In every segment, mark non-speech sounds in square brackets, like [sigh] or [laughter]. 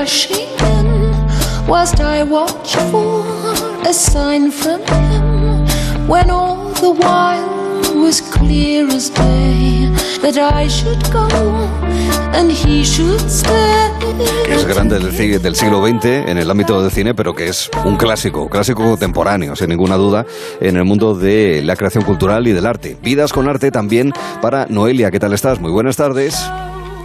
rushing in, whilst I watch for a sign from him, when all the while was clear as day that I should go and he should stay. Es grande del, del siglo XX en el ámbito del cine, pero que es un clásico, clásico contemporáneo, sin ninguna duda, en el mundo de la creación cultural y del arte. Vidas con arte también para Noelia. ¿Qué tal estás? Muy buenas tardes.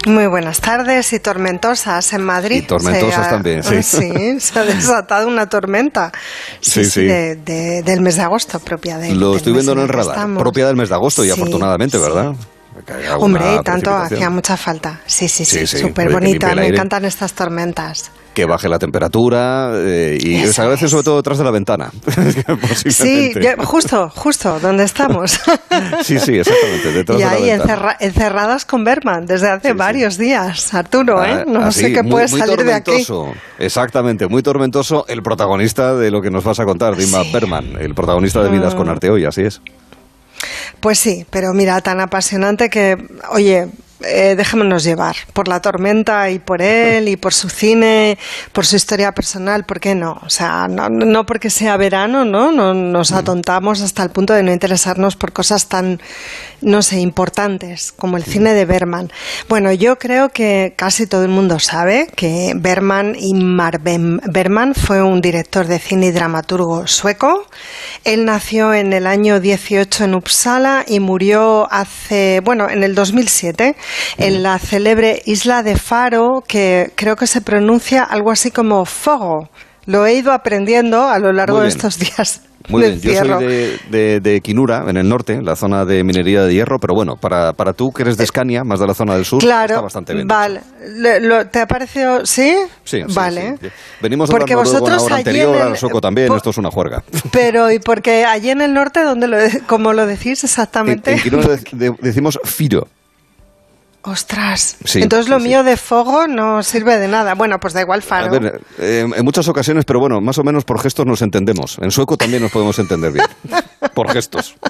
Muy buenas tardes y tormentosas en Madrid. Y tormentosas ha- también, sí. [laughs] Sí, se ha desatado una tormenta. Sí, Sí, sí, sí. de- de- del mes de agosto, propia de. Lo del estoy viendo en el radar, estamos. propia del mes de agosto y Sí, afortunadamente. ¿verdad? Hombre, y tanto hacía mucha falta. Sí, sí, sí, súper bonita. Me encantan estas tormentas. Que baje la temperatura eh, y Eso agradece es. sobre todo detrás de la ventana. [laughs] Sí, justo, justo, donde estamos. [laughs] sí, sí, exactamente. Detrás y de la ahí ventana. encerra- encerradas con Berman desde hace Sí, sí. varios días. Arturo, ¿eh? Ah, No así, sé qué puede muy salir de aquí. tormentoso. Exactamente, muy tormentoso el protagonista de lo que nos vas a contar, Dima Sí. Berman, el protagonista de Vidas con Arte hoy, así es. Pues sí, pero mira, tan apasionante que, oye, eh, dejémonos llevar por la tormenta y por él y por su cine, por su historia personal, ¿por qué no? O sea, no, no porque sea verano, ¿no? no nos atontamos hasta el punto de no interesarnos por cosas tan, no sé, importantes como el cine de Berman. Bueno, yo creo que casi todo el mundo sabe que Berman Bem- Berman fue un director de cine y dramaturgo sueco. Él nació en el año 18 en Uppsala y murió hace, bueno, en el 2007 en la célebre isla de Faro, que creo que se pronuncia algo así como Fogo. Lo he ido aprendiendo a lo largo de estos días. Muy bien, yo soy de, de, de Quinura, en el norte, la zona de minería de hierro, pero bueno, para, para tú que eres de Escania, más de la zona del sur, está bastante bien. vale. Lo- ¿Te ha parecido? ¿Sí? Sí, sí, Vale. sí. Venimos Porque la vosotros hora allí anterior al sueco también, esto es una juerga. [laughs] Pero, ¿y porque allí en el norte, donde lo, cómo lo decís En, exactamente? en Quinura [laughs] de- de- decimos firo. Ostras. Sí, Entonces lo sí, sí. mío de fuego no sirve de nada. Bueno, pues da igual, A Faro. ver, eh, en muchas ocasiones, pero bueno, más o menos por gestos nos entendemos. En sueco también nos podemos entender bien. [laughs] Por gestos. [laughs]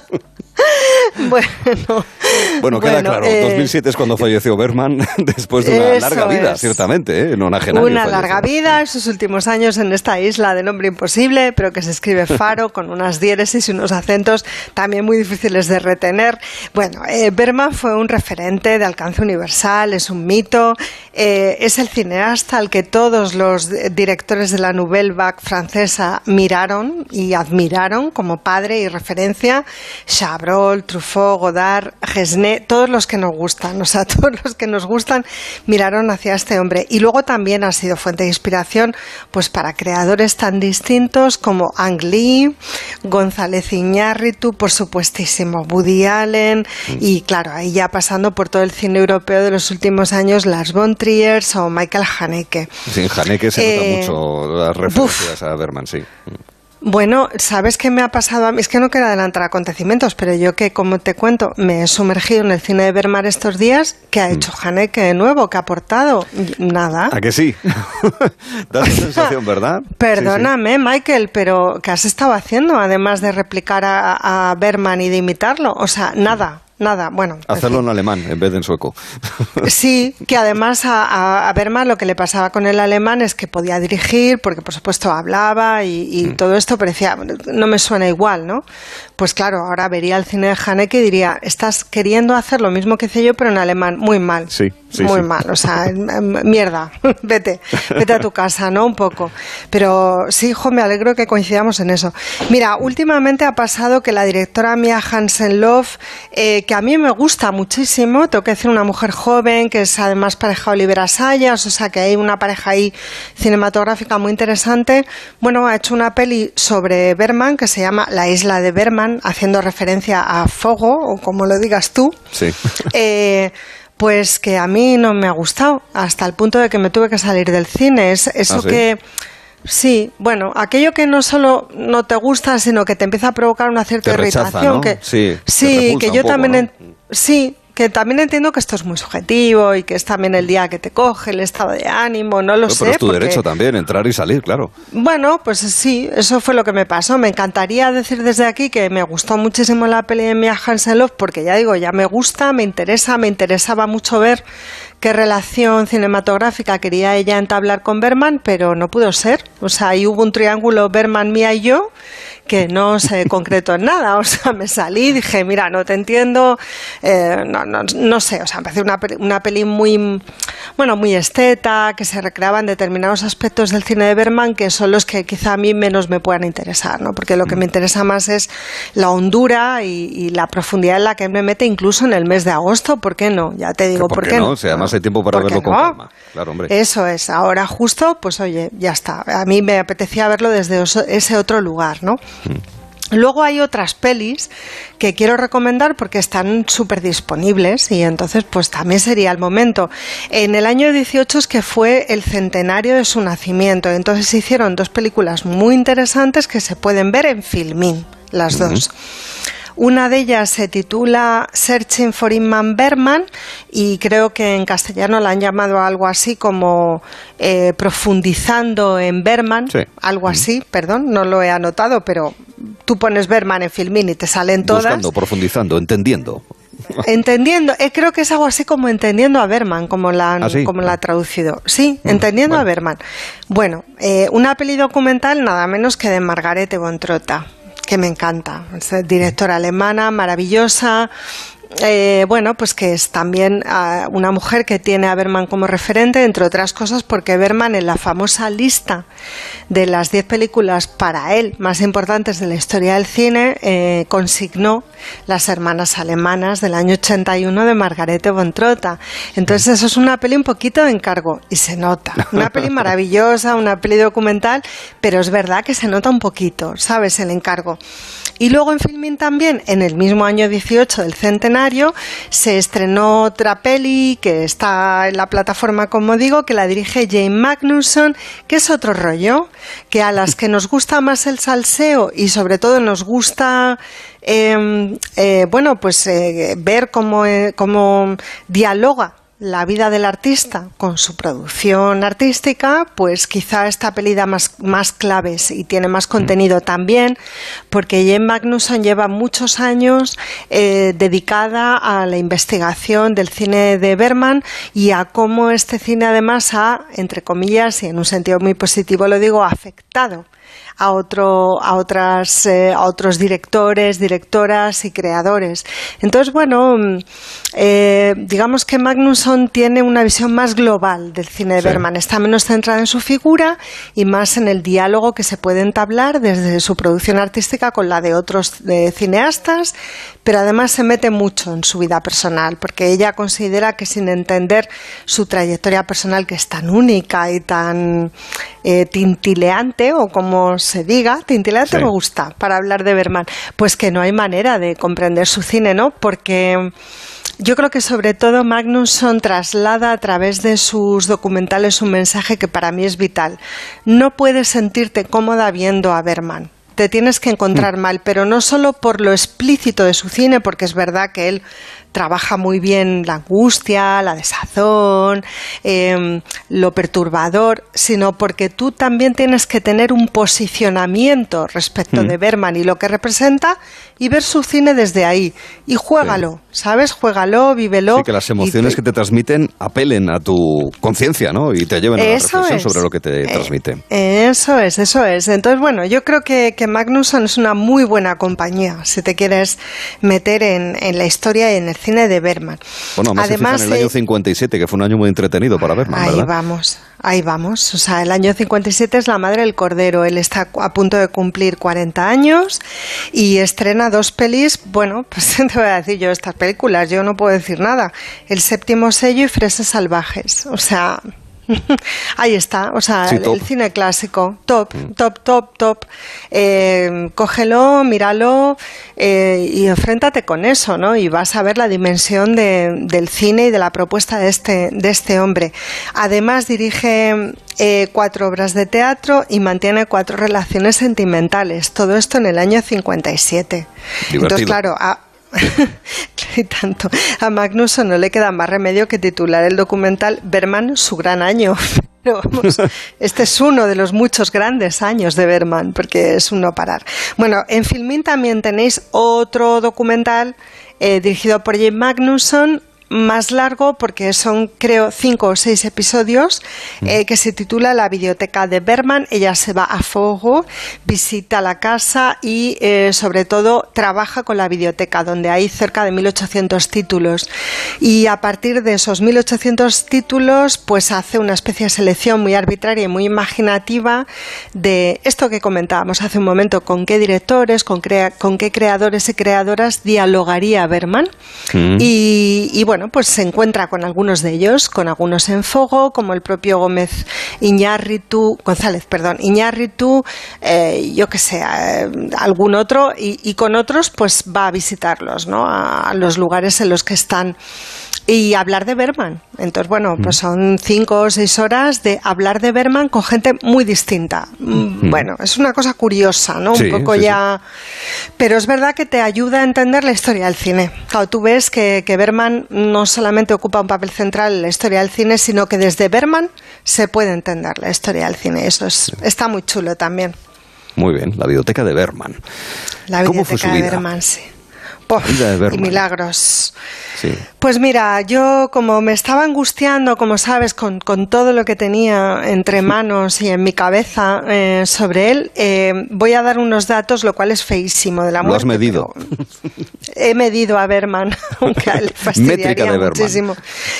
Bueno, Bueno, queda Bueno, claro, eh, 2007 es cuando falleció Berman, [laughs] después de una Eso larga vida, es. ciertamente, ¿eh? en Una falleció. larga vida, en sus últimos años en esta isla del hombre imposible, pero que se escribe [laughs] Faro con unas diéresis y unos acentos también muy difíciles de retener. Bueno, eh, Berman fue un referente de alcance universal, es un mito, eh, es el cineasta al que todos los directores de la Nouvelle Vague francesa miraron y admiraron como padre y referencia. Chabrol, Truffaut, Godard, Gesné, todos los que nos gustan, [laughs] o sea, todos los que nos gustan miraron hacia este hombre. Y luego también ha sido fuente de inspiración pues para creadores tan distintos como Ang Lee, González Iñárritu, por supuestísimo, Woody Allen y claro, ahí ya pasando por todo el cine europeo de los últimos años, Lars von Trier o Michael Haneke. Sí, Haneke se Eh, nota mucho las referencias a Berman, sí. Bueno, ¿sabes qué me ha pasado a mí? Es que no quiero adelantar acontecimientos, pero yo que, como te cuento, me he sumergido en el cine de Berman estos días, ¿qué ha hecho Haneke de nuevo? ¿Qué ha aportado? Nada. ¿A que sí? [laughs] da esa sensación, ¿verdad? Perdóname, Michael, pero ¿qué has estado haciendo además de replicar a, a Berman y de imitarlo? O sea, nada, nada. Bueno, en Hacerlo fin. en alemán en vez de en sueco. Sí, que además a, a, a Berman lo que le pasaba con el alemán es que podía dirigir, porque por supuesto hablaba y, y Mm. todo esto, pero decía, no me suena igual, ¿no? Pues claro, ahora vería el cine de Haneke y diría, estás queriendo hacer lo mismo que hice yo, pero en alemán, muy mal. Sí, sí, Muy sí. mal, o sea, em, em, mierda, [laughs] vete, vete a tu casa, ¿no? Un poco. Pero sí, hijo, me alegro que coincidamos en eso. Mira, últimamente ha pasado que la directora Mia Hansen-Love, eh, que a mí me gusta muchísimo, tengo que decir, una mujer joven, que es además pareja Olivera Sayas, o sea que hay una pareja ahí cinematográfica muy interesante. Bueno, ha hecho una peli sobre Berman que se llama La isla de Berman, haciendo referencia a Fogo, o como lo digas tú. Sí. Eh, pues que a mí no me ha gustado, hasta el punto de que me tuve que salir del cine. Es, eso ¿Ah, sí? que. Sí, bueno, aquello que no solo no te gusta, sino que te empieza a provocar una cierta Te rechaza, irritación. ¿no? Que, Sí, sí que yo poco, también. ¿no? en- Sí, que también entiendo que esto es muy subjetivo y que es también el día que te coge, el estado de ánimo, no lo sé. Pero es tu derecho también, entrar y salir, claro. Bueno, pues sí, eso fue lo que me pasó. Me encantaría decir desde aquí que me gustó muchísimo la peli de Mia Hansen porque ya digo, ya me gusta, me interesa, me interesaba mucho ver qué relación cinematográfica quería ella entablar con Berman, pero no pudo ser. O sea, ahí hubo un triángulo Berman, Mia y yo que no se concretó en nada. O sea, me salí, dije, mira, no te entiendo, eh, no, no, no, sé, o sea, me pareció una, una peli muy, bueno, muy esteta, que se recreaban determinados aspectos del cine de Berman que son los que quizá a mí menos me puedan interesar, ¿no? Porque lo que me mm. interesa más es la hondura y, la profundidad en la que me mete incluso en el mes de agosto, ¿por qué no? Ya te digo, ¿por, qué, no? O sea, además hay tiempo para verlo con calma. Claro, hombre. Eso es, ahora justo, pues oye, ya está. A mí me apetecía verlo desde ese otro lugar, ¿no? Luego hay otras pelis que quiero recomendar porque están súper disponibles y entonces pues también sería el momento. En el año 18 es que fue el centenario de su nacimiento, entonces se hicieron dos películas muy interesantes que se pueden ver en Filmin, las dos. Una de ellas se titula Searching for Inman Berman y creo que en castellano la han llamado algo así como eh, Profundizando en Berman, algo así, perdón, no lo he anotado, pero tú pones Berman en Filmin y te salen todas. Buscando, profundizando, entendiendo. Entendiendo, eh, creo que es algo así como entendiendo a Berman, como la han, ¿Ah, como la ha traducido. Sí, entendiendo a Berman. Bueno, eh, una peli documental nada menos que de Margarete Bontrota que me encanta. Es directora alemana, maravillosa, eh, bueno, pues que es también ah, una mujer que tiene a Berman como referente, entre otras cosas porque Berman en la famosa lista de las 10 películas para él más importantes de la historia del cine eh, consignó Las hermanas alemanas del año 81 de Margarete von Trotta. Entonces eso es una peli un poquito de encargo y se nota. Una peli maravillosa, una peli documental, pero es verdad que se nota un poquito, ¿sabes? El encargo. Y luego en Filmin también, en el mismo año 18 del centenario, se estrenó otra peli que está en la plataforma, como digo, que la dirige Jane Magnusson, que es otro rollo, que a las que nos gusta más el salseo y sobre todo nos gusta em, eh, bueno, pues eh, ver cómo, eh, cómo dialoga la vida del artista con su producción artística, pues quizá esta peli da más, más claves y tiene más contenido también, porque Jane Magnusson lleva muchos años eh, dedicada a la investigación del cine de Berman y a cómo este cine además ha, entre comillas, y en un sentido muy positivo lo digo, afectado a, otro, a, otras, eh, a otros directores, directoras y creadores. Entonces, bueno, mm, eh, digamos que Magnusson tiene una visión más global del cine de Berman. Está menos centrada en su figura y más en el diálogo que se puede entablar desde su producción artística con la de otros cineastas, pero además se mete mucho en su vida personal, porque ella considera que sin entender su trayectoria personal, que es tan única y tan eh, tintileante, o como se diga, tintileante me gusta para hablar de Berman, pues que no hay manera de comprender su cine, ¿no? Porque yo creo que sobre todo Magnusson traslada a través de sus documentales un mensaje que para mí es vital. No puedes sentirte cómoda viendo a Berman te tienes que encontrar mm. mal, pero no solo por lo explícito de su cine, porque es verdad que él trabaja muy bien la angustia, la desazón, em, lo perturbador, sino porque tú también tienes que tener un posicionamiento respecto mm. de Berman y lo que representa y ver su cine desde ahí. Y juégalo, ¿sabes? Juégalo, vívelo. Sí, que las emociones que te transmiten apelen a tu conciencia, ¿no? Y te lleven a la reflexión sobre lo que te eh, transmite. Eso es, eso es. Entonces, bueno, yo creo que, que Magnusson es una muy buena compañía si te quieres meter en, en la historia y en el cine de Berman. Bueno, además en el año 57, que fue un año muy entretenido para Berman. Ahí vamos, ahí vamos. O sea, el año 57 es La Madre del Cordero. Él está a punto de cumplir 40 años y estrena dos pelis. Bueno, [laughs] pues te voy a decir yo estas películas, yo no puedo decir nada. El séptimo sello y Fresas Salvajes. O sea, [laughs] Ahí está, o sea, el, cine clásico, top, mm. top, top, top. Eh, cógelo, míralo eh, y enfréntate con eso, ¿no? Y vas a ver la dimensión del cine y de la propuesta de este, de este hombre. Además, dirige eh, cuatro obras de teatro y mantiene cuatro relaciones sentimentales. Todo esto en el año 57. Entonces, claro, y tanto. A Magnuson no le queda más remedio que titular el documental Berman su gran año. [laughs] Pero vamos, [laughs] este es uno de los muchos grandes años de Berman, porque es un no parar. Bueno, en Filmin también tenéis otro documental eh, dirigido por Jim Magnusson, más largo porque son creo cinco o seis episodios eh, que se titula La biblioteca de Berman. Ella se va a Fogo, visita la casa y eh, sobre todo trabaja con la biblioteca donde hay cerca de 1800 títulos y a partir de esos 1800 títulos pues hace una especie de selección muy arbitraria y muy imaginativa de esto que comentábamos hace un momento con qué directores, con, con qué creadores y creadoras dialogaría Berman mm. y, y bueno bueno, pues se encuentra con algunos de ellos, con algunos en Fogo, como el propio Gómez Iñárritu, González, perdón, Iñárritu, eh, yo que sé, eh, algún otro, y, con otros pues va a visitarlos, ¿no? a los lugares en los que están y hablar de Berman. Entonces, bueno, pues mm. son cinco o seis horas de hablar de Berman con gente muy distinta. Mm. Bueno, es una cosa curiosa, ¿no? Un poco ya. Pero es verdad que te ayuda a entender la historia del cine. Claro, tú ves que, que Berman no solamente ocupa un papel central en la historia del cine, sino que desde Berman se puede entender la historia del cine. Eso es, está muy chulo también. Muy bien, la biblioteca de Berman. La biblioteca de Berman, sí y milagros. Pues mira, yo como me estaba angustiando, como sabes, con, todo lo que tenía entre manos y en mi cabeza eh, sobre él, eh, voy a dar unos datos, lo cual es feísimo de la muerte. ¿Lo has medido? He medido a Berman, [laughs] aunque le [laughs] fastidiaría muchísimo.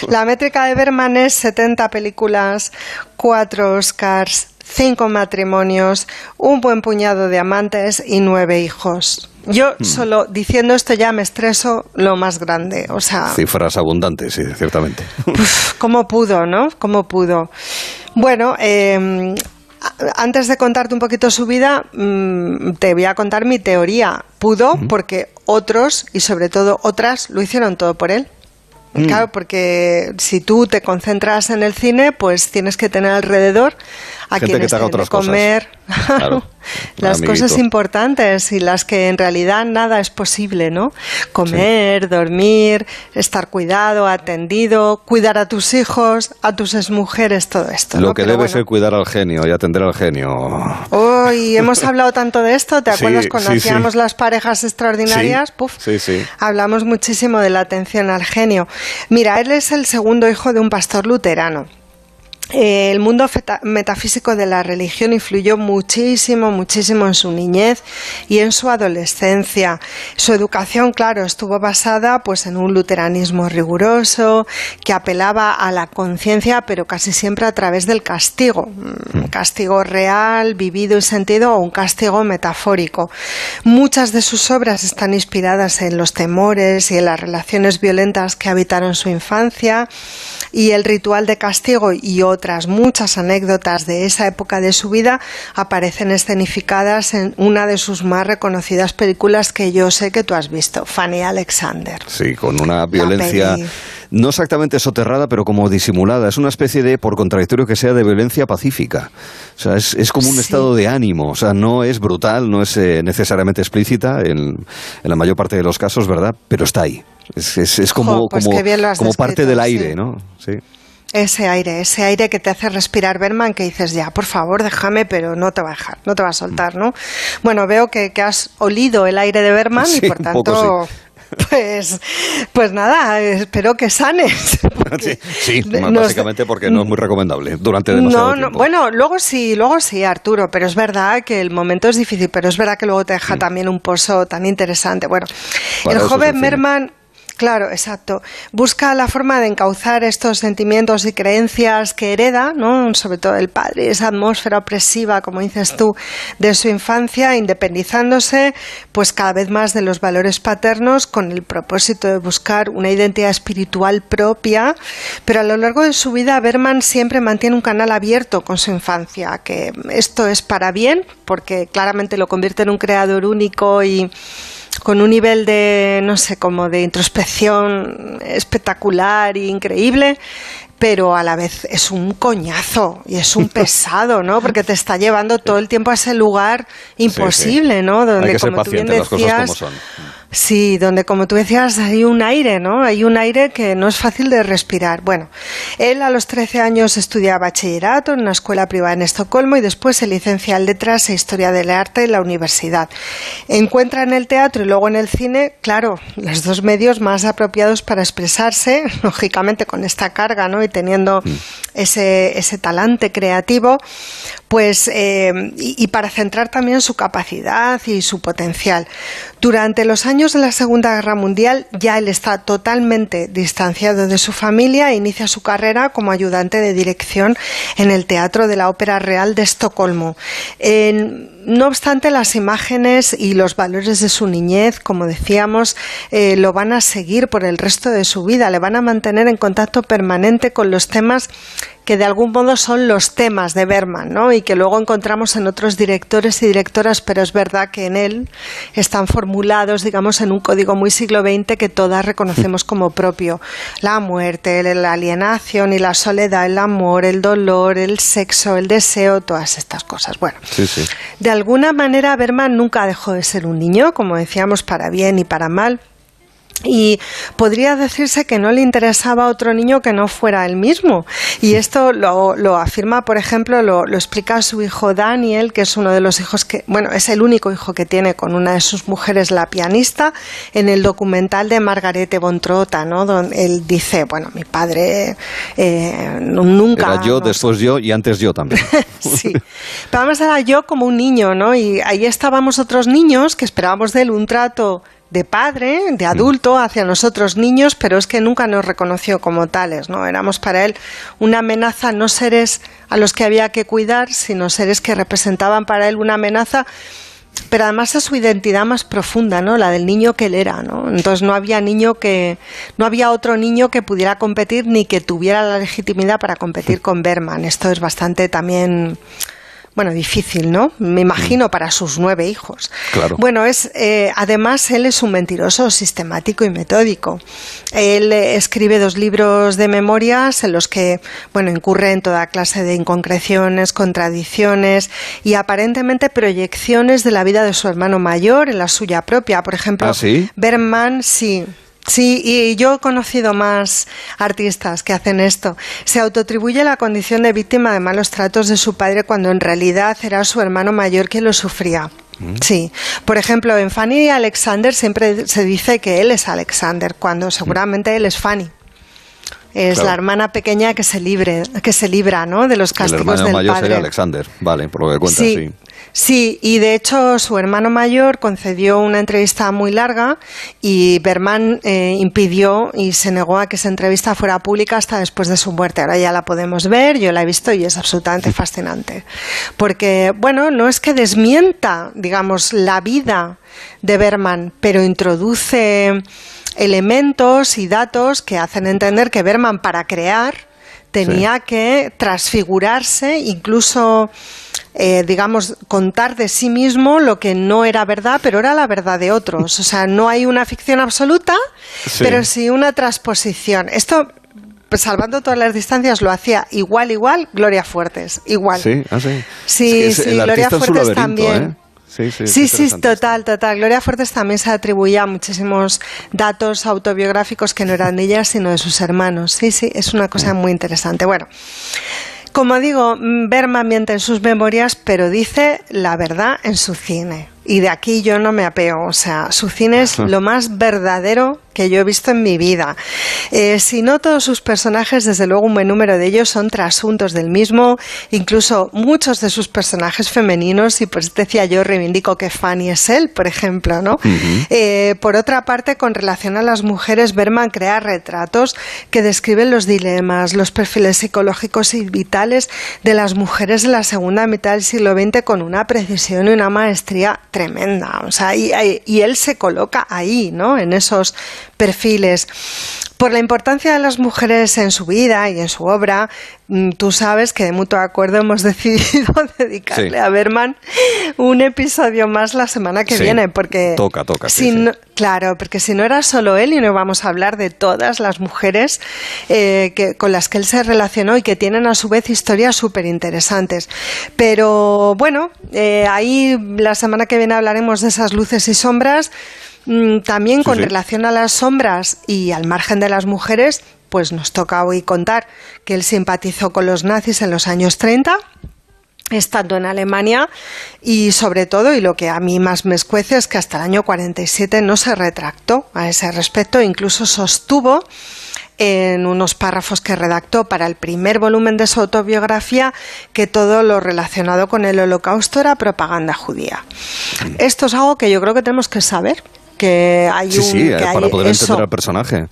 La métrica de Berman es 70 películas, 4 Oscars, 5 matrimonios, un buen puñado de amantes y 9 hijos. Yo hmm. solo diciendo esto ya me estreso lo más grande, o sea... Cifras abundantes, sí, ciertamente. ¿Cómo pudo, no? ¿Cómo pudo? Bueno, em, antes de contarte un poquito su vida, mm, te voy a contar mi teoría. Pudo porque otros, y sobre todo otras, lo hicieron todo por él. Mm. Claro, porque si tú te concentras en el cine, pues tienes que tener alrededor a quienes que comer [laughs] las cosas importantes y las que en realidad nada es posible, ¿no? Comer, dormir, estar cuidado, atendido, cuidar a tus hijos, a tus exmujeres, todo esto. Lo que debe ser cuidar al genio y atender al genio. Hoy hemos [laughs] hablado tanto de esto, ¿te acuerdas cuando hacíamos las parejas extraordinarias? Puf, hablamos muchísimo de la atención al genio. Mira, él es el segundo hijo de un pastor luterano. Eh, el mundo metafísico de la religión influyó muchísimo, muchísimo en su niñez y en su adolescencia. Su educación, claro, estuvo basada pues en un luteranismo riguroso que apelaba a la conciencia, pero casi siempre a través del castigo, un mm, castigo real, vivido y sentido o un castigo metafórico. Muchas de sus obras están inspiradas en los temores y en las relaciones violentas que habitaron su infancia y el ritual de castigo y otras muchas anécdotas de esa época de su vida aparecen escenificadas en una de sus más reconocidas películas que yo sé que tú has visto, Fanny Alexander. Sí, con una violencia no exactamente soterrada, pero como disimulada. Es una especie de, por contradictorio que sea, de violencia pacífica. O sea, es, como un estado de ánimo. O sea, no es brutal, no es eh, necesariamente explícita en, en, la mayor parte de los casos, ¿verdad? Pero está ahí. Es, es, como, pues como, como parte del aire, ¿no? Sí. Ese aire, ese aire que te hace respirar Berman, que dices, ya, por favor, déjame, pero no te va a dejar, no te va a soltar, ¿no? Bueno, veo que, que has olido el aire de Berman y por tanto... [laughs] Pues, pues nada, espero que sanes. [laughs] Sí, básicamente porque no es muy recomendable durante demasiado no, tiempo. Bueno, luego sí, luego sí, Arturo, pero es verdad que el momento es difícil, pero es verdad que luego te deja mm. también un pozo tan interesante. Bueno, el joven Berman Claro, exacto. Busca la forma de encauzar estos sentimientos y creencias que hereda, ¿no? sobre todo el padre, esa atmósfera opresiva, como dices tú, de su infancia, independizándose pues cada vez más de los valores paternos con el propósito de buscar una identidad espiritual propia, pero a lo largo de su vida Berman siempre mantiene un canal abierto con su infancia, que esto es para bien, porque claramente lo convierte en un creador único y con un nivel de, no sé, como de introspección espectacular e increíble, pero a la vez es un coñazo y es un [laughs] pesado, ¿no? Porque te está llevando todo el tiempo a ese lugar imposible, ¿no? Donde, Hay que como las cosas como son. Sí, donde como tú decías hay un aire, ¿no? Hay un aire que no es fácil de respirar. Bueno, él a los 13 años estudia bachillerato en una escuela privada en Estocolmo y después se licencia en letras e historia del arte en la universidad. Encuentra en el teatro y luego en el cine, claro, los dos medios más apropiados para expresarse, [laughs] lógicamente con esta carga, ¿no? Y teniendo mm. ese, ese talante creativo, pues eh, y, para centrar también su capacidad y su potencial. Durante los años de la Segunda Guerra Mundial ya él está totalmente distanciado de su familia e inicia su carrera como ayudante de dirección en el Teatro de la Ópera Real de Estocolmo. No obstante, las imágenes y los valores de su niñez, como decíamos, eh, lo van a seguir por el resto de su vida, le van a mantener en contacto permanente con los temas que de algún modo son los temas de Berman, ¿no? Y que luego encontramos en otros directores y directoras, pero es verdad que en él están formulados, digamos, en un código muy siglo XX que todas reconocemos [laughs] como propio. La muerte, la alienación y la soledad, el amor, el dolor, el sexo, el deseo, todas estas cosas. Bueno, de alguna manera Berman nunca dejó de ser un niño, como decíamos, para bien y para mal y podría decirse que no le interesaba a otro niño que no fuera él mismo. Y esto lo, afirma, por ejemplo, lo, explica su hijo Daniel, que es uno de los hijos que, bueno, es el único hijo que tiene con una de sus mujeres, la pianista, en el documental de Margarete Bontrota, ¿no? Donde él dice, bueno, mi padre eh, nunca... Era yo, después yo y antes yo también. [laughs] sí. Pero además era yo como un niño, ¿no? Y ahí estábamos otros niños que esperábamos de él un trato de padre, de adulto hacia nosotros niños, pero es que nunca nos reconoció como tales, ¿no? Éramos para él una amenaza, no seres a los que había que cuidar, sino seres que representaban para él una amenaza, pero además a su identidad más profunda, ¿no? La del niño que él era, ¿no? Entonces no había niño que no había otro niño que pudiera competir ni que tuviera la legitimidad para competir con Berman. Esto es bastante también bueno, difícil, ¿no? Me imagino mm. para sus nueve hijos. Claro. Bueno, es, eh, además él es un mentiroso sistemático y metódico. Él eh, escribe dos libros de memorias en los que, bueno, incurre en toda clase de inconcreciones, contradicciones y aparentemente proyecciones de la vida de su hermano mayor en la suya propia. Por ejemplo, ¿Ah, Berman, sí, Sí, y yo he conocido más artistas que hacen esto. Se autoatribuye la condición de víctima de malos tratos de su padre cuando en realidad era su hermano mayor quien lo sufría. Mm. Sí, por ejemplo, en Fanny y Alexander siempre se dice que él es Alexander, cuando seguramente él es Fanny. Es la hermana pequeña que se libre, que se libra, ¿no? De los castigos el hermano mayor sería Alexander, vale, por lo que cuentas, sí. Sí, y de hecho su hermano mayor concedió una entrevista muy larga y Berman eh, impidió y se negó a que esa entrevista fuera pública hasta después de su muerte. Ahora ya la podemos ver, yo la he visto y es absolutamente fascinante. Porque, bueno, no es que desmienta, digamos, la vida de Berman, pero introduce elementos y datos que hacen entender que Berman para crear tenía que transfigurarse, incluso eh, digamos, contar de sí mismo lo que no era verdad, pero era la verdad de otros. O sea, no hay una ficción absoluta, pero sí una transposición. Esto pues, salvando todas las distancias, lo hacía igual, igual, Gloria Fuertes, igual. Sí, ah, sí. Sí, sí, Gloria Fuertes también. ¿eh? Sí, sí, sí, sí, total, total. Gloria Fuertes también se atribuía muchísimos datos autobiográficos que no eran de ella, sino de sus hermanos. Sí, sí, es una cosa muy interesante. Bueno, como digo, Berman miente en sus memorias, pero dice la verdad en su cine. Y de aquí yo no me apeo. O sea, su cine es lo más verdadero que yo he visto en mi vida. Eh, si no todos sus personajes, desde luego un buen número de ellos son trasuntos del mismo, incluso muchos de sus personajes femeninos, y pues decía yo, reivindico que Fanny es él, por ejemplo, ¿no? Eh, por otra parte, con relación a las mujeres, Berman crea retratos que describen los dilemas, los perfiles psicológicos y vitales de las mujeres de la segunda mitad del siglo XX con una precisión y una maestría tremenda. O sea, y, y él se coloca ahí, ¿no? En esos perfiles. Por la importancia de las mujeres en su vida y en su obra, mm, tú sabes que de mutuo acuerdo hemos [laughs] decidido dedicarle a Berman un episodio más la semana que viene, porque toca, toca. claro, porque si no era solo él y no vamos a hablar de todas las mujeres eh, que, con las que él se relacionó y que tienen a su vez historias súper interesantes. Pero bueno, eh, ahí la semana que viene hablaremos de esas luces y sombras Mm, también con relación a las sombras y al margen de las mujeres, pues nos toca hoy contar que él simpatizó con los nazis en los años 30 estando en Alemania y sobre todo, y lo que a mí más me escuece es que hasta el año 47 no se retractó a ese respecto, incluso sostuvo en unos párrafos que redactó para el primer volumen de su autobiografía que todo lo relacionado con el holocausto era propaganda judía. Esto es algo que yo creo que tenemos que saber, que hay sí, un... Sí, que para poder entender al personaje.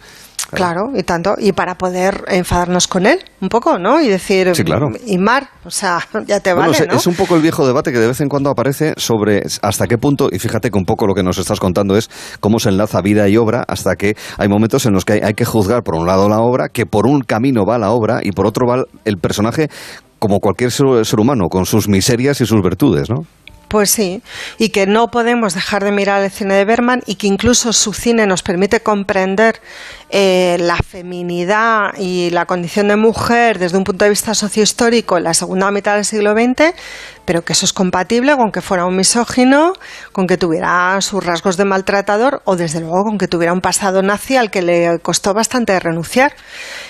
Claro, y tanto, y para poder enfadarnos con él un poco, ¿no? Y decir, sí, claro. y Mar, o sea, [laughs] ya te vale, es, ¿no? es un poco el viejo debate que de vez en cuando aparece sobre hasta qué punto, y fíjate que un poco lo que nos estás contando es cómo se enlaza vida y obra, hasta que hay momentos en los que hay, hay que juzgar por un lado la obra, que por un camino va la obra y por otro va el personaje como cualquier ser, ser humano, con sus miserias y sus virtudes, ¿no? Pues sí, y que no podemos dejar de mirar el cine de Berman y que incluso su cine nos permite comprender eh, la feminidad y la condición de mujer desde un punto de vista sociohistórico en la segunda mitad del siglo XX, pero que eso es compatible con que fuera un misógino, con que tuviera sus rasgos de maltratador o desde luego con que tuviera un pasado nazi al que le costó bastante renunciar.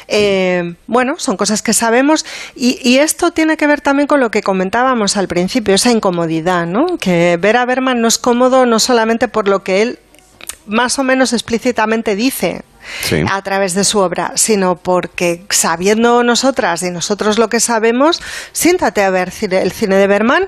Eh, bueno, son cosas que sabemos y, y, esto tiene que ver también con lo que comentábamos al principio, esa incomodidad, ¿no? Que ver a Berman no es cómodo no solamente por lo que él más o menos explícitamente dice Sí. a través de su obra, sino porque sabiendo nosotras y nosotros lo que sabemos, siéntate a ver el cine de Berman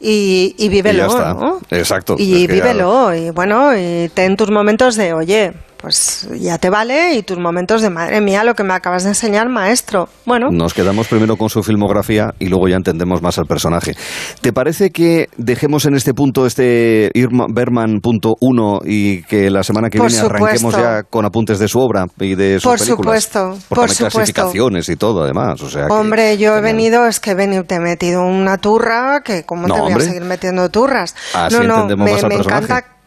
y, y vívelo. Y ya está. ¿no? Exacto. Y vívelo. Ya... Y bueno, y ten tus momentos de, oye, pues ya te vale y tus momentos de madre mía lo que me acabas de enseñar maestro bueno. Nos quedamos primero con su filmografía y luego ya entendemos más al personaje. ¿te parece que dejemos en este punto este Irma Berman punto uno y que la semana que por viene supuesto. arranquemos ya con apuntes de su obra y de sus por películas supuesto Porque por hay supuesto clasificaciones y todo además o sea que, hombre yo he venido es que he venido te he metido una turra que cómo No, te voy hombre. a seguir metiendo turras. Así no no entendemos me, más al me encanta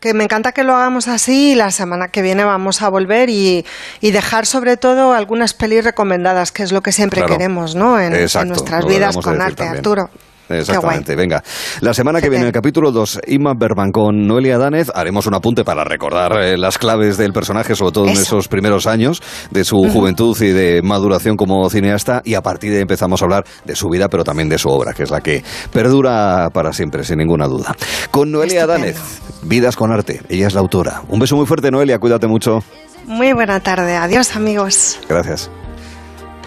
que me encanta que lo hagamos así y la semana que viene vamos a volver y, y dejar sobre todo algunas pelis recomendadas, que es lo que siempre Claro. queremos, ¿no? En, en Exacto, nuestras lo vidas con arte, también. Arturo. Exactamente, venga. La semana que viene, en el capítulo 2, Inma Berman con Noelia Danez, haremos un apunte para recordar eh, las claves del personaje, sobre todo en Eso. esos primeros años de su juventud y de maduración como cineasta, y a partir de ahí empezamos a hablar de su vida, pero también de su obra, que es la que perdura para siempre, sin ninguna duda. Con Noelia. Danez, Vidas con Arte, ella es la autora. Un beso muy fuerte, Noelia, cuídate mucho. Muy buena tarde, adiós amigos. Gracias.